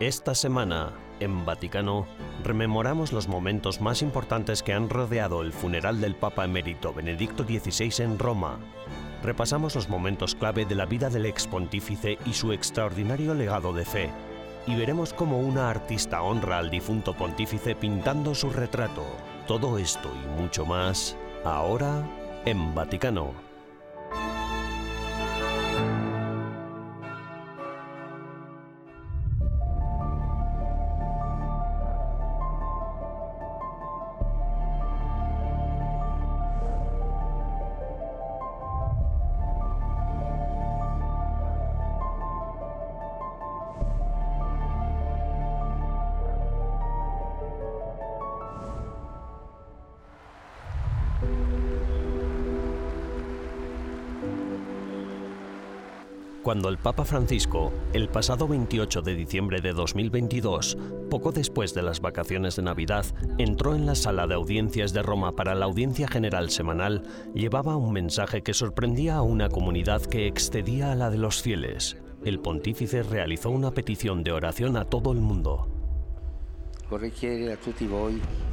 Esta semana, en Vaticano, rememoramos los momentos más importantes que han rodeado el funeral del Papa emérito Benedicto XVI en Roma. Repasamos los momentos clave de la vida del ex pontífice y su extraordinario legado de fe. Y veremos cómo una artista honra al difunto pontífice pintando su retrato. Todo esto y mucho más, ahora en Vaticano. Cuando el Papa Francisco, el pasado 28 de diciembre de 2022, poco después de las vacaciones de Navidad, entró en la sala de audiencias de Roma para la audiencia general semanal, llevaba un mensaje que sorprendía a una comunidad que excedía a la de los fieles. El pontífice realizó una petición de oración a todo el mundo. A tutti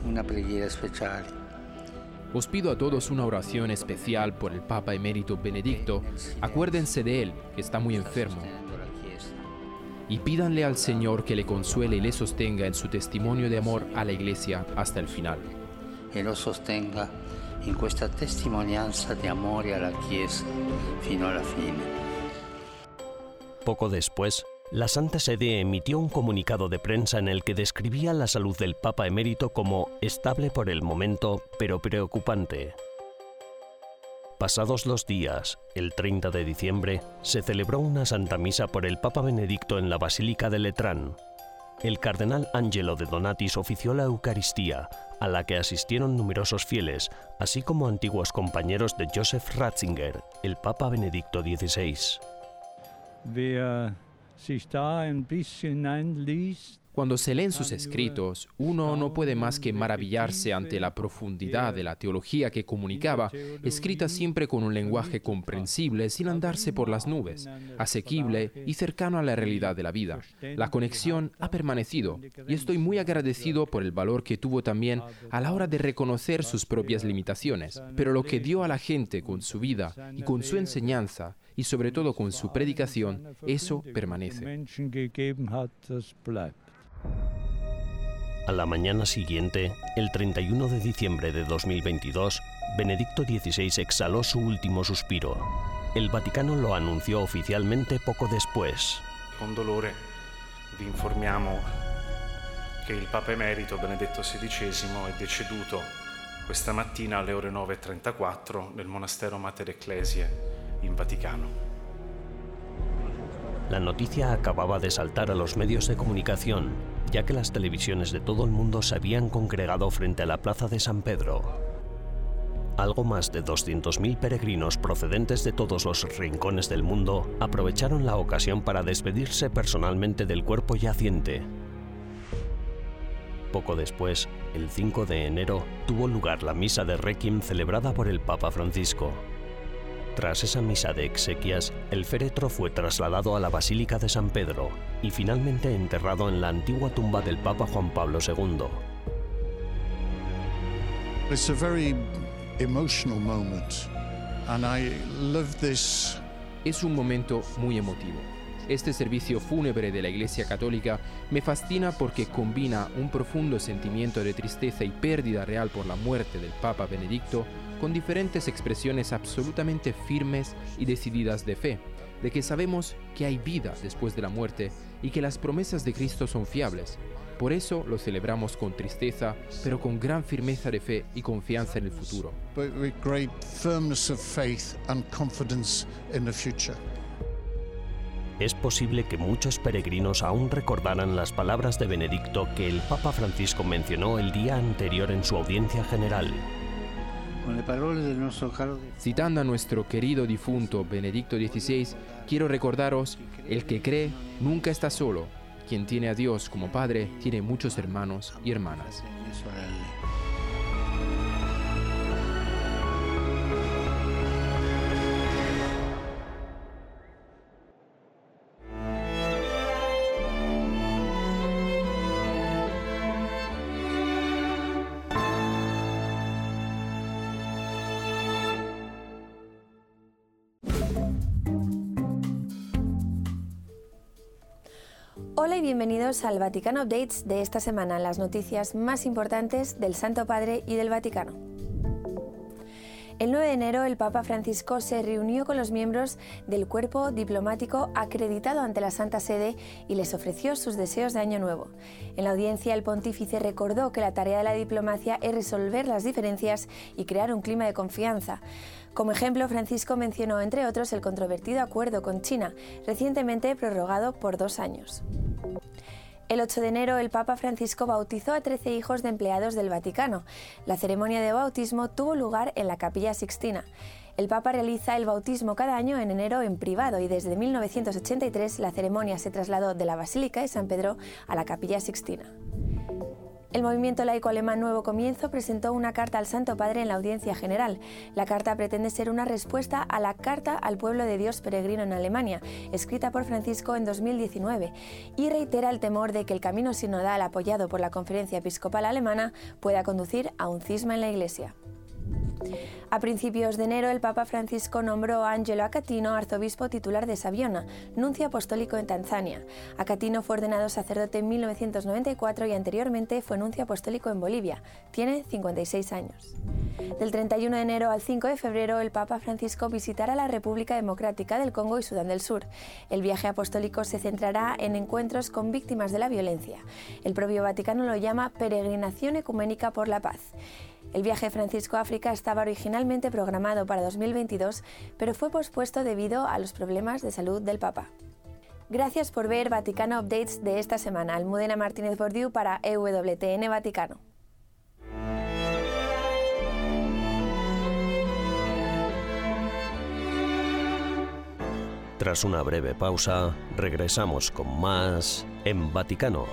una preghiera speciale os pido a todos una oración especial por el Papa emérito Benedicto. Acuérdense de él, que está muy enfermo. Y pídanle al Señor que le consuele y le sostenga en su testimonio de amor a la Iglesia hasta el final. Y lo sostenga en esta testimonianza de amor a la Chiesa fino fine. Poco después, la Santa Sede emitió un comunicado de prensa en el que describía la salud del Papa emérito como estable por el momento, pero preocupante. Pasados los días, el 30 de diciembre, se celebró una Santa Misa por el Papa Benedicto en la Basílica de Letrán. El cardenal Angelo de Donatis ofició la Eucaristía, a la que asistieron numerosos fieles, así como antiguos compañeros de Joseph Ratzinger, el Papa Benedicto XVI. sich da ein bisschen einliest, Cuando se leen sus escritos, uno no puede más que maravillarse ante la profundidad de la teología que comunicaba, escrita siempre con un lenguaje comprensible sin andarse por las nubes, asequible y cercano a la realidad de la vida. La conexión ha permanecido y estoy muy agradecido por el valor que tuvo también a la hora de reconocer sus propias limitaciones, pero lo que dio a la gente con su vida y con su enseñanza y sobre todo con su predicación, eso permanece. A la mañana siguiente, el 31 de diciembre de 2022, Benedicto XVI exhaló su último suspiro. El Vaticano lo anunció oficialmente poco después. Con dolore vi informiamo che il Papa Emerito Benedetto XVI è deceduto questa mattina alle ore 9.34 nel monastero Mater Ecclesiae in Vaticano. La noticia acababa de saltar a los medios de comunicación, ya que las televisiones de todo el mundo se habían congregado frente a la Plaza de San Pedro. Algo más de 200.000 peregrinos procedentes de todos los rincones del mundo aprovecharon la ocasión para despedirse personalmente del cuerpo yaciente. Poco después, el 5 de enero, tuvo lugar la misa de Requiem celebrada por el Papa Francisco. Tras esa misa de exequias, el féretro fue trasladado a la Basílica de San Pedro y finalmente enterrado en la antigua tumba del Papa Juan Pablo II. It's a very emotional moment and I love this. Es un momento muy emotivo. Este servicio fúnebre de la Iglesia Católica me fascina porque combina un profundo sentimiento de tristeza y pérdida real por la muerte del Papa Benedicto con diferentes expresiones absolutamente firmes y decididas de fe, de que sabemos que hay vida después de la muerte y que las promesas de Cristo son fiables. Por eso lo celebramos con tristeza, pero con gran firmeza de fe y confianza en el futuro. Es posible que muchos peregrinos aún recordaran las palabras de Benedicto que el Papa Francisco mencionó el día anterior en su audiencia general. Citando a nuestro querido difunto Benedicto XVI, quiero recordaros, el que cree nunca está solo. Quien tiene a Dios como Padre tiene muchos hermanos y hermanas. Al Vaticano Updates de esta semana, las noticias más importantes del Santo Padre y del Vaticano. El 9 de enero el Papa Francisco se reunió con los miembros del cuerpo diplomático acreditado ante la Santa Sede y les ofreció sus deseos de Año Nuevo. En la audiencia el pontífice recordó que la tarea de la diplomacia es resolver las diferencias y crear un clima de confianza. Como ejemplo, Francisco mencionó, entre otros, el controvertido acuerdo con China, recientemente prorrogado por dos años. El 8 de enero el Papa Francisco bautizó a 13 hijos de empleados del Vaticano. La ceremonia de bautismo tuvo lugar en la Capilla Sixtina. El Papa realiza el bautismo cada año en enero en privado y desde 1983 la ceremonia se trasladó de la Basílica de San Pedro a la Capilla Sixtina. El movimiento laico alemán Nuevo Comienzo presentó una carta al Santo Padre en la audiencia general. La carta pretende ser una respuesta a la Carta al Pueblo de Dios Peregrino en Alemania, escrita por Francisco en 2019, y reitera el temor de que el camino sinodal apoyado por la Conferencia Episcopal Alemana pueda conducir a un cisma en la Iglesia. A principios de enero, el Papa Francisco nombró a Angelo Acatino arzobispo titular de Saviona, nuncio apostólico en Tanzania. Acatino fue ordenado sacerdote en 1994 y anteriormente fue nuncio apostólico en Bolivia. Tiene 56 años. Del 31 de enero al 5 de febrero, el Papa Francisco visitará la República Democrática del Congo y Sudán del Sur. El viaje apostólico se centrará en encuentros con víctimas de la violencia. El propio Vaticano lo llama Peregrinación Ecuménica por la Paz. El viaje Francisco a África estaba originalmente programado para 2022, pero fue pospuesto debido a los problemas de salud del Papa. Gracias por ver Vaticano Updates de esta semana. Almudena Martínez Bordiú para EWTN Vaticano. Tras una breve pausa, regresamos con más en Vaticano.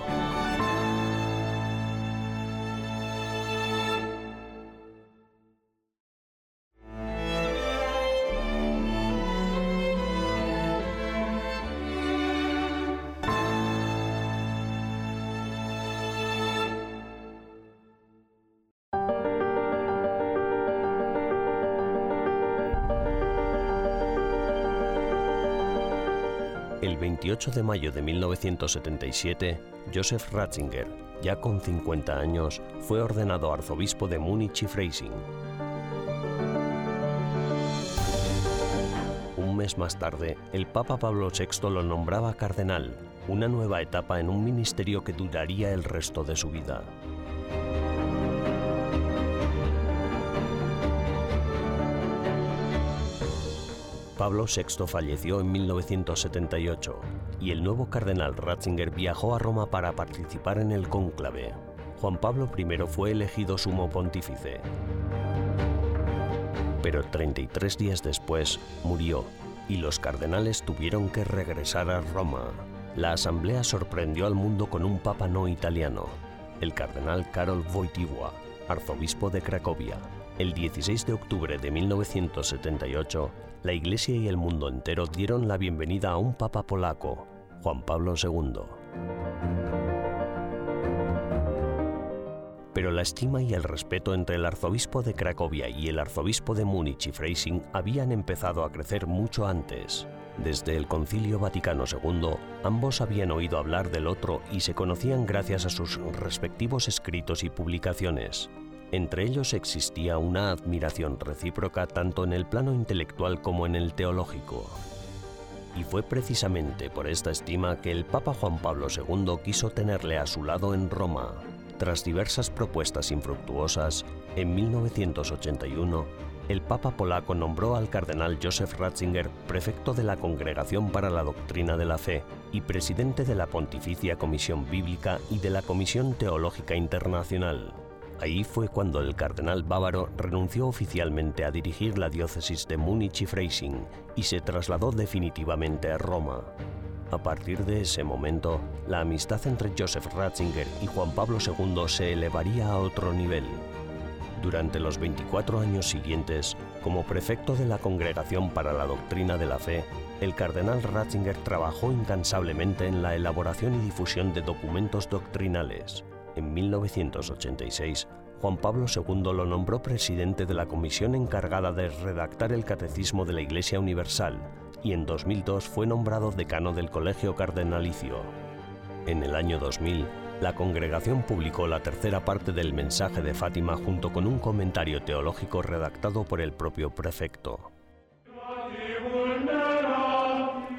28 de mayo de 1977, Joseph Ratzinger, ya con 50 años, fue ordenado arzobispo de Múnich y Freising. Un mes más tarde, el Papa Pablo VI lo nombraba cardenal, una nueva etapa en un ministerio que duraría el resto de su vida. Pablo VI falleció en 1978 y el nuevo cardenal Ratzinger viajó a Roma para participar en el cónclave. Juan Pablo I fue elegido sumo pontífice. Pero 33 días después murió y los cardenales tuvieron que regresar a Roma. La asamblea sorprendió al mundo con un papa no italiano, el cardenal Karol Wojtyła, arzobispo de Cracovia. El 16 de octubre de 1978, la Iglesia y el mundo entero dieron la bienvenida a un papa polaco, Juan Pablo II. Pero la estima y el respeto entre el arzobispo de Cracovia y el arzobispo de Múnich y Freising habían empezado a crecer mucho antes. Desde el Concilio Vaticano II, ambos habían oído hablar del otro y se conocían gracias a sus respectivos escritos y publicaciones. Entre ellos existía una admiración recíproca tanto en el plano intelectual como en el teológico. Y fue precisamente por esta estima que el Papa Juan Pablo II quiso tenerle a su lado en Roma. Tras diversas propuestas infructuosas, en 1981, el Papa polaco nombró al cardenal Joseph Ratzinger prefecto de la Congregación para la Doctrina de la Fe y presidente de la Pontificia Comisión Bíblica y de la Comisión Teológica Internacional. Ahí fue cuando el cardenal bávaro renunció oficialmente a dirigir la diócesis de Múnich y Freising y se trasladó definitivamente a Roma. A partir de ese momento, la amistad entre Joseph Ratzinger y Juan Pablo II se elevaría a otro nivel. Durante los 24 años siguientes, como prefecto de la Congregación para la Doctrina de la Fe, el cardenal Ratzinger trabajó incansablemente en la elaboración y difusión de documentos doctrinales. En 1986, Juan Pablo II lo nombró presidente de la comisión encargada de redactar el Catecismo de la Iglesia Universal y en 2002 fue nombrado decano del Colegio Cardenalicio. En el año 2000, la congregación publicó la tercera parte del mensaje de Fátima junto con un comentario teológico redactado por el propio prefecto.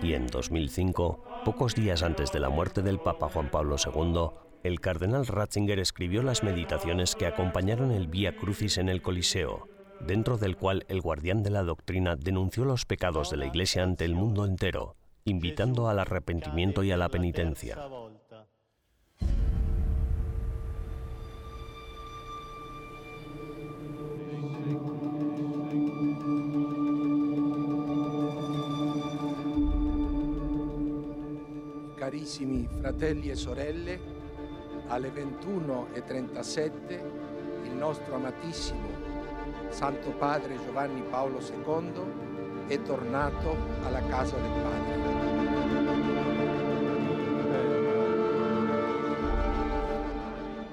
Y en 2005, pocos días antes de la muerte del Papa Juan Pablo II, el cardenal Ratzinger escribió las meditaciones que acompañaron el Vía Crucis en el Coliseo, dentro del cual el guardián de la doctrina denunció los pecados de la Iglesia ante el mundo entero, invitando al arrepentimiento y a la penitencia. Carissimi fratelli e sorelle, alle 21.37 il nostro amatissimo Santo Padre Giovanni Paolo II è tornato alla casa del Padre.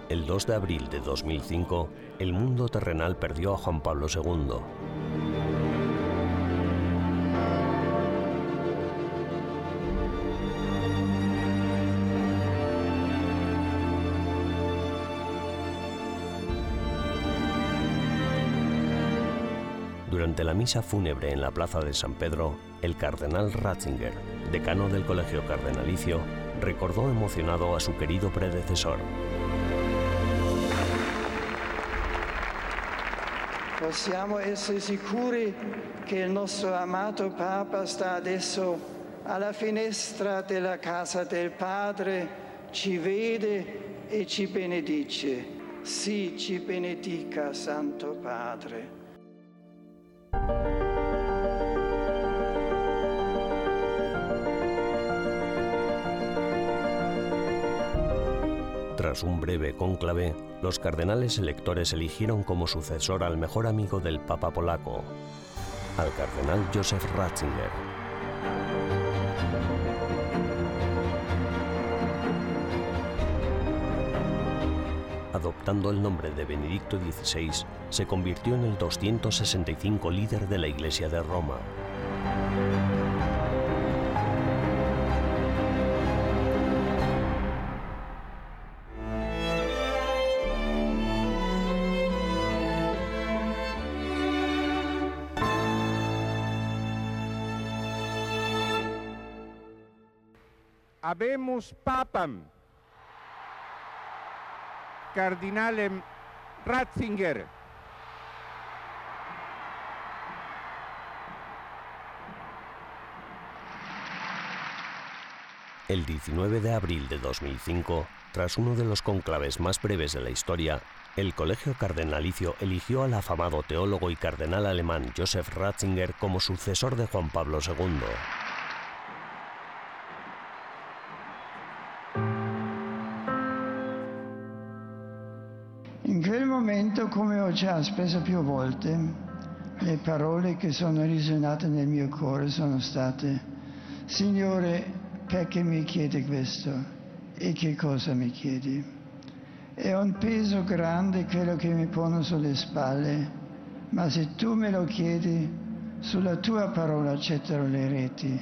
El 2 de abril de 2005, el mundo terrenal perdió a Juan Pablo II. Durante la misa fúnebre en la plaza de San Pedro, el cardenal Ratzinger, decano del Colegio Cardenalicio, recordó emocionado a su querido predecesor. Possiamo essere sicuri che il nostro amato Papa sta adesso alla finestra della casa del Padre, ci vede e ci benedice. Sì, ci benedica, Santo Padre. Tras un breve cónclave, los cardenales electores eligieron como sucesor al mejor amigo del Papa polaco, al cardenal Joseph Ratzinger. Adoptando el nombre de Benedicto XVI, se convirtió en el 265 líder de la Iglesia de Roma. Habemus papam, cardinalem Ratzinger. El 19 de abril de 2005, tras uno de los conclaves más breves de la historia, el Colegio Cardenalicio eligió al afamado teólogo y cardenal alemán Joseph Ratzinger como sucesor de Juan Pablo II. Espresso più volte, le parole che sono risuonate nel mio cuore sono state, Signore, perché mi chiedi questo? E che cosa mi chiedi? È un peso grande quello che mi pone sulle spalle, ma se tu me lo chiedi, sulla tua parola accetterò le reti.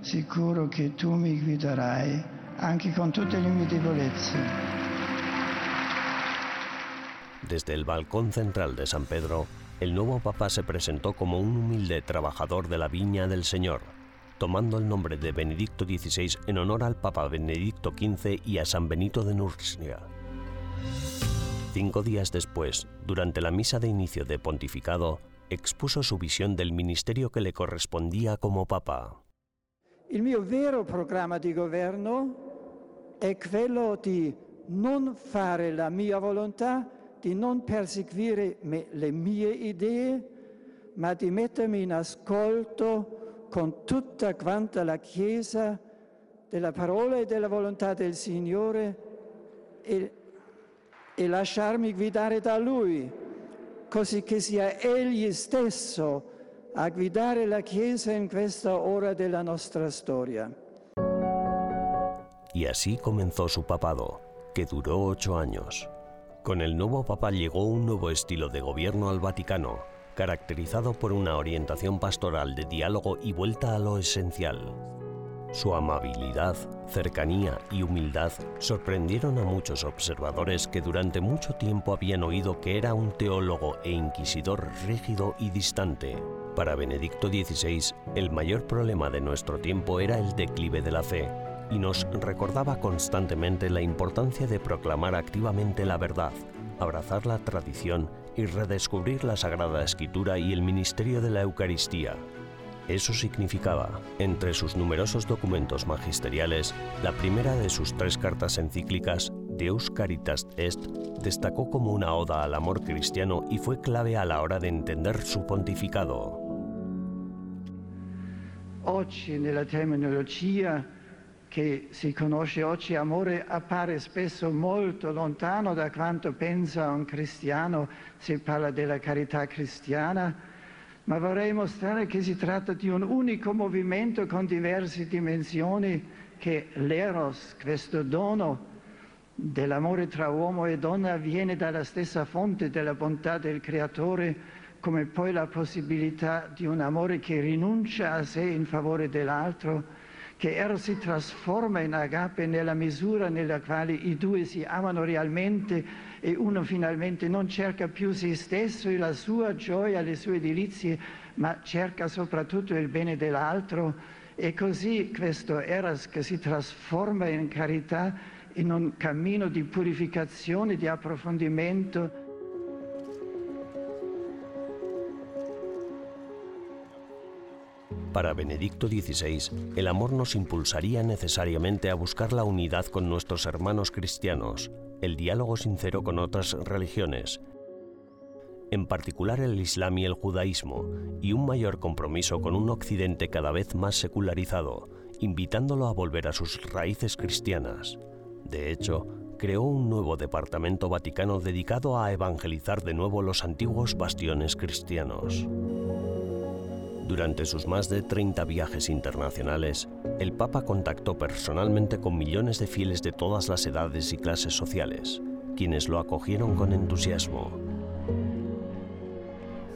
Sicuro che tu mi guiderai anche con tutte le mie debolezze. Desde el balcón central de San Pedro, el nuevo papa se presentó como un humilde trabajador de la viña del Señor, tomando el nombre de Benedicto XVI en honor al Papa Benedicto XV y a San Benito de Nursia. Cinco días después, durante la misa de inicio de pontificado, expuso su visión del ministerio que le correspondía como papa. Il mio vero programma di governo è quello di non fare la mia volontà, di non perseguire me- le mie idee, ma di mettermi in ascolto con tutta quanta la Chiesa della parola e della volontà del Signore e, e lasciarmi guidare da Lui, così che sia Egli stesso a guidare la Chiesa in questa ora della nostra storia. Y así comenzó su papado, que duró ocho años. Con el nuevo papa llegó un nuevo estilo de gobierno al Vaticano, caracterizado por una orientación pastoral de diálogo y vuelta a lo esencial. Su amabilidad, cercanía y humildad sorprendieron a muchos observadores que durante mucho tiempo habían oído que era un teólogo e inquisidor rígido y distante. Para Benedicto XVI, el mayor problema de nuestro tiempo era el declive de la fe, y nos recordaba constantemente la importancia de proclamar activamente la verdad, abrazar la tradición y redescubrir la Sagrada Escritura y el ministerio de la Eucaristía, eso significaba, entre sus numerosos documentos magisteriales, la primera de sus tres cartas encíclicas, Deus Caritas Est, destacó como una oda al amor cristiano y fue clave a la hora de entender su pontificado. Oggi nella terminologia che si conosce oggi amore appare spesso molto lontano da quanto pensa un cristiano si parla della carità cristiana ma vorrei mostrare che si tratta di un unico movimento con diverse dimensioni che l'eros, questo dono dell'amore tra uomo e donna, viene dalla stessa fonte della bontà del Creatore, come poi la possibilità di un amore che rinuncia a sé in favore dell'altro, che Eros si trasforma in agape nella misura nella quale i due si amano realmente e uno finalmente non cerca più se stesso e la sua gioia, le sue delizie, ma cerca soprattutto il bene dell'altro. E così questo Eros che si trasforma in carità in un cammino di purificazione, di approfondimento Para Benedicto XVI, el amor nos impulsaría necesariamente a buscar la unidad con nuestros hermanos cristianos, el diálogo sincero con otras religiones, en particular el Islam y el judaísmo, y un mayor compromiso con un Occidente cada vez más secularizado, invitándolo a volver a sus raíces cristianas. De hecho, creó un nuevo departamento vaticano dedicado a evangelizar de nuevo los antiguos bastiones cristianos. Durante sus más de 30 viajes internacionales, el Papa contactó personalmente con millones de fieles de todas las edades y clases sociales, quienes lo acogieron con entusiasmo.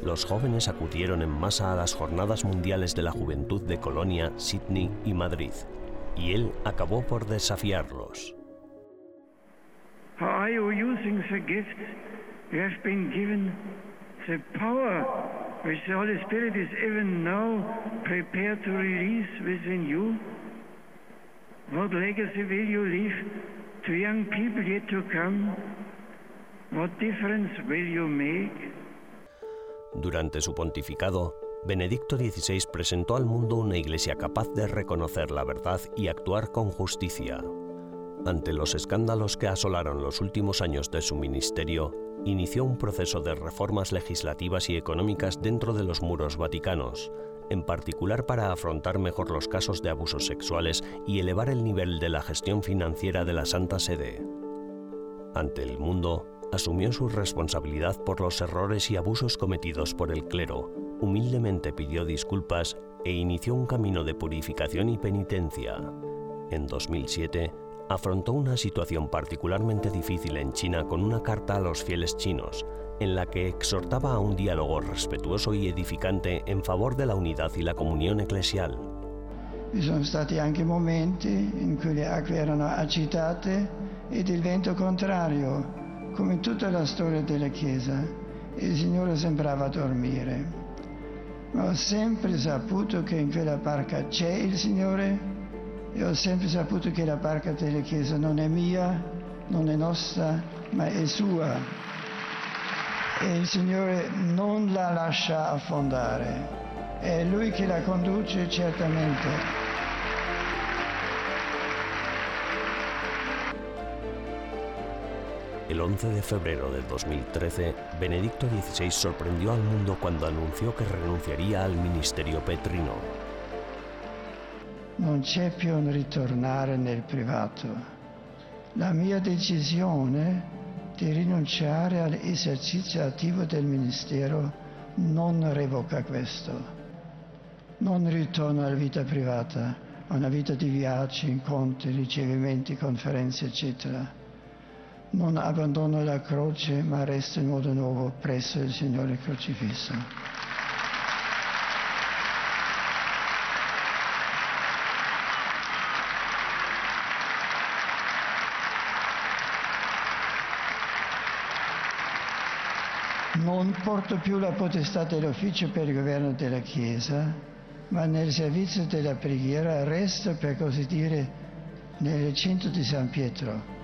Los jóvenes acudieron en masa a las Jornadas Mundiales de la Juventud de Colonia, Sydney y Madrid, y él acabó por desafiarlos. Which the Holy Spirit is even now prepared to release within you? What legacy will you leave to young people yet to come? What difference will you make? Durante su pontificado, Benedicto XVI presentó al mundo una iglesia capaz de reconocer la verdad y actuar con justicia. Ante los escándalos que asolaron los últimos años de su ministerio, inició un proceso de reformas legislativas y económicas dentro de los muros vaticanos, en particular para afrontar mejor los casos de abusos sexuales y elevar el nivel de la gestión financiera de la Santa Sede. Ante el mundo, asumió su responsabilidad por los errores y abusos cometidos por el clero, humildemente pidió disculpas e inició un camino de purificación y penitencia. En 2007, afrontó una situación particularmente difícil en China con una carta a los fieles chinos, en la que exhortaba a un diálogo respetuoso y edificante en favor de la unidad y la comunión eclesial. Vi sono stati anche momenti in cui le acque erano agitate ed il vento contrario, come in tutta la storia della Chiesa, il Signore sembrava dormire. Ma ho sempre saputo che in quella barca c'è il Signore Io ho sempre saputo che la barca della Chiesa non è mia, non è nostra, ma è sua. E il Signore non la lascia affondare. È Lui che la conduce certamente. El 11 de febrero del 2013, Benedicto XVI sorprendió al mundo cuando anunció que renunciaría al ministerio petrino. Non c'è più un ritornare nel privato. La mia decisione di rinunciare all'esercizio attivo del Ministero non revoca questo. Non ritorno alla vita privata, a una vita di viaggi, incontri, ricevimenti, conferenze, eccetera. Non abbandono la croce, ma resto in modo nuovo presso il Signore crocifisso. Non porto più la potestà dell'ufficio per il governo della Chiesa, ma nel servizio della preghiera resto, per così dire, nel recinto di San Pietro.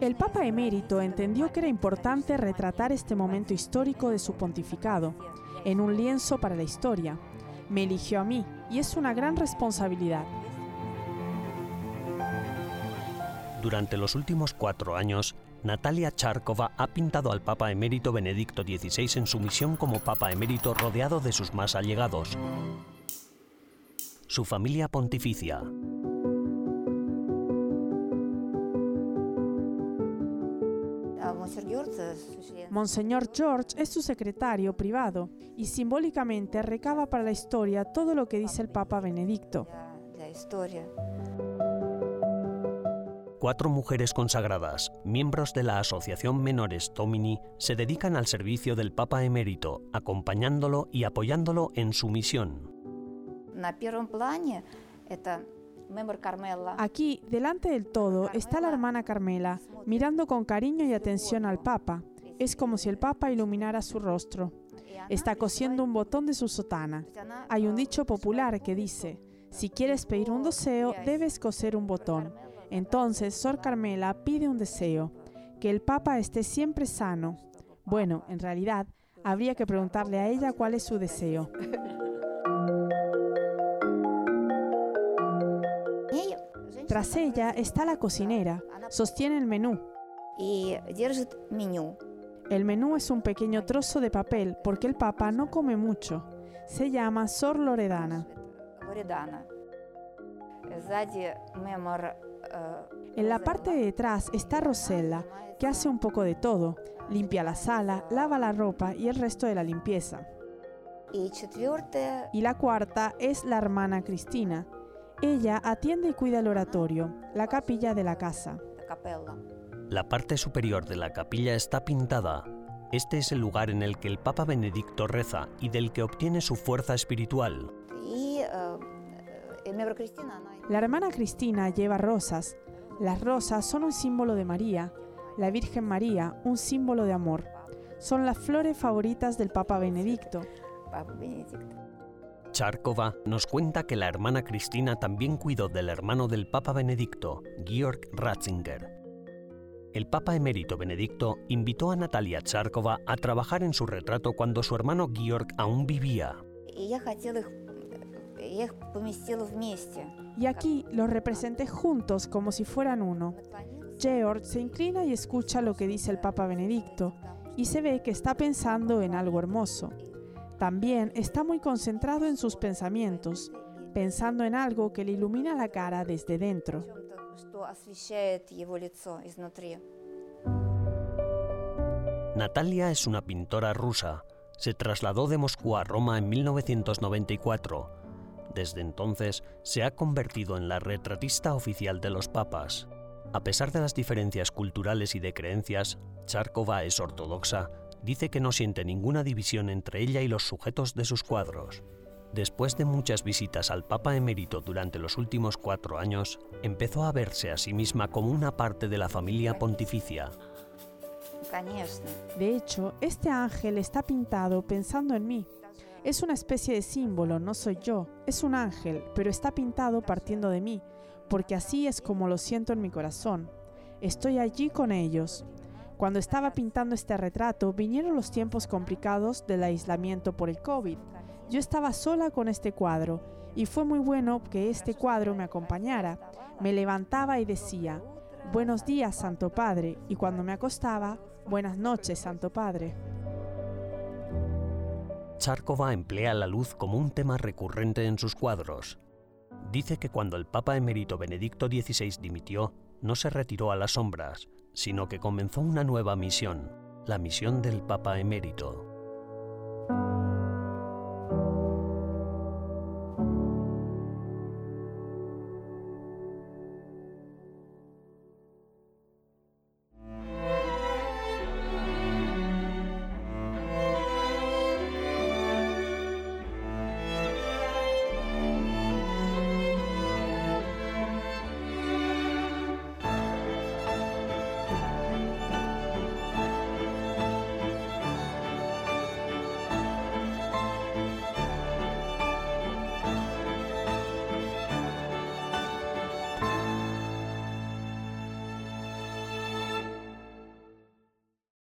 El Papa emérito entendió que era importante retratar este momento histórico de su pontificado en un lienzo para la historia. Me eligió a mí y es una gran responsabilidad. Durante los últimos cuatro años, Natalia Charkova ha pintado al Papa emérito Benedicto XVI en su misión como Papa emérito rodeado de sus más allegados. Su familia pontificia, Monseñor George es su secretario privado y simbólicamente recaba para la historia todo lo que dice el Papa Benedicto. Cuatro mujeres consagradas, miembros de la Asociación Menores Domini, se dedican al servicio del Papa emérito, acompañándolo y apoyándolo en su misión. Aquí, delante del todo, está la hermana Carmela, mirando con cariño y atención al Papa. Es como si el Papa iluminara su rostro. Está cosiendo un botón de su sotana. Hay un dicho popular que dice, si quieres pedir un deseo, debes coser un botón. Entonces, Sor Carmela pide un deseo, que el Papa esté siempre sano. Bueno, en realidad, habría que preguntarle a ella cuál es su deseo. Tras ella está la cocinera, sostiene el menú. El menú es un pequeño trozo de papel porque el Papa no come mucho. Se llama Sor Loredana. En la parte de detrás está Rosella, que hace un poco de todo. Limpia la sala, lava la ropa y el resto de la limpieza. Y la cuarta es la hermana Cristina. Ella atiende y cuida el oratorio, la capilla de la casa. La parte superior de la capilla está pintada. Este es el lugar en el que el Papa Benedicto reza y del que obtiene su fuerza espiritual. La hermana Cristina lleva rosas. Las rosas son un símbolo de María, la Virgen María, un símbolo de amor. Son las flores favoritas del Papa Benedicto. Charkova nos cuenta que la hermana Cristina también cuidó del hermano del Papa Benedicto, Georg Ratzinger. El Papa emérito Benedicto invitó a Natalia Charkova a trabajar en su retrato cuando su hermano Georg aún vivía. Y aquí los representé juntos como si fueran uno. Georg se inclina y escucha lo que dice el Papa Benedicto y se ve que está pensando en algo hermoso. También está muy concentrado en sus pensamientos, pensando en algo que le ilumina la cara desde dentro. Natalia es una pintora rusa. Se trasladó de Moscú a Roma en 1994. Desde entonces se ha convertido en la retratista oficial de los papas. A pesar de las diferencias culturales y de creencias, Charkova es ortodoxa dice que no siente ninguna división entre ella y los sujetos de sus cuadros. Después de muchas visitas al Papa emérito durante los últimos cuatro años, empezó a verse a sí misma como una parte de la familia pontificia. De hecho, este ángel está pintado pensando en mí. Es una especie de símbolo, no soy yo, es un ángel, pero está pintado partiendo de mí, porque así es como lo siento en mi corazón. Estoy allí con ellos. Cuando estaba pintando este retrato, vinieron los tiempos complicados del aislamiento por el COVID. Yo estaba sola con este cuadro y fue muy bueno que este cuadro me acompañara. Me levantaba y decía, Buenos días, Santo Padre, y cuando me acostaba, Buenas noches, Santo Padre. Charkova emplea la luz como un tema recurrente en sus cuadros. Dice que cuando el Papa emérito Benedicto XVI dimitió, no se retiró a las sombras, sino que comenzó una nueva misión, la misión del Papa Emérito.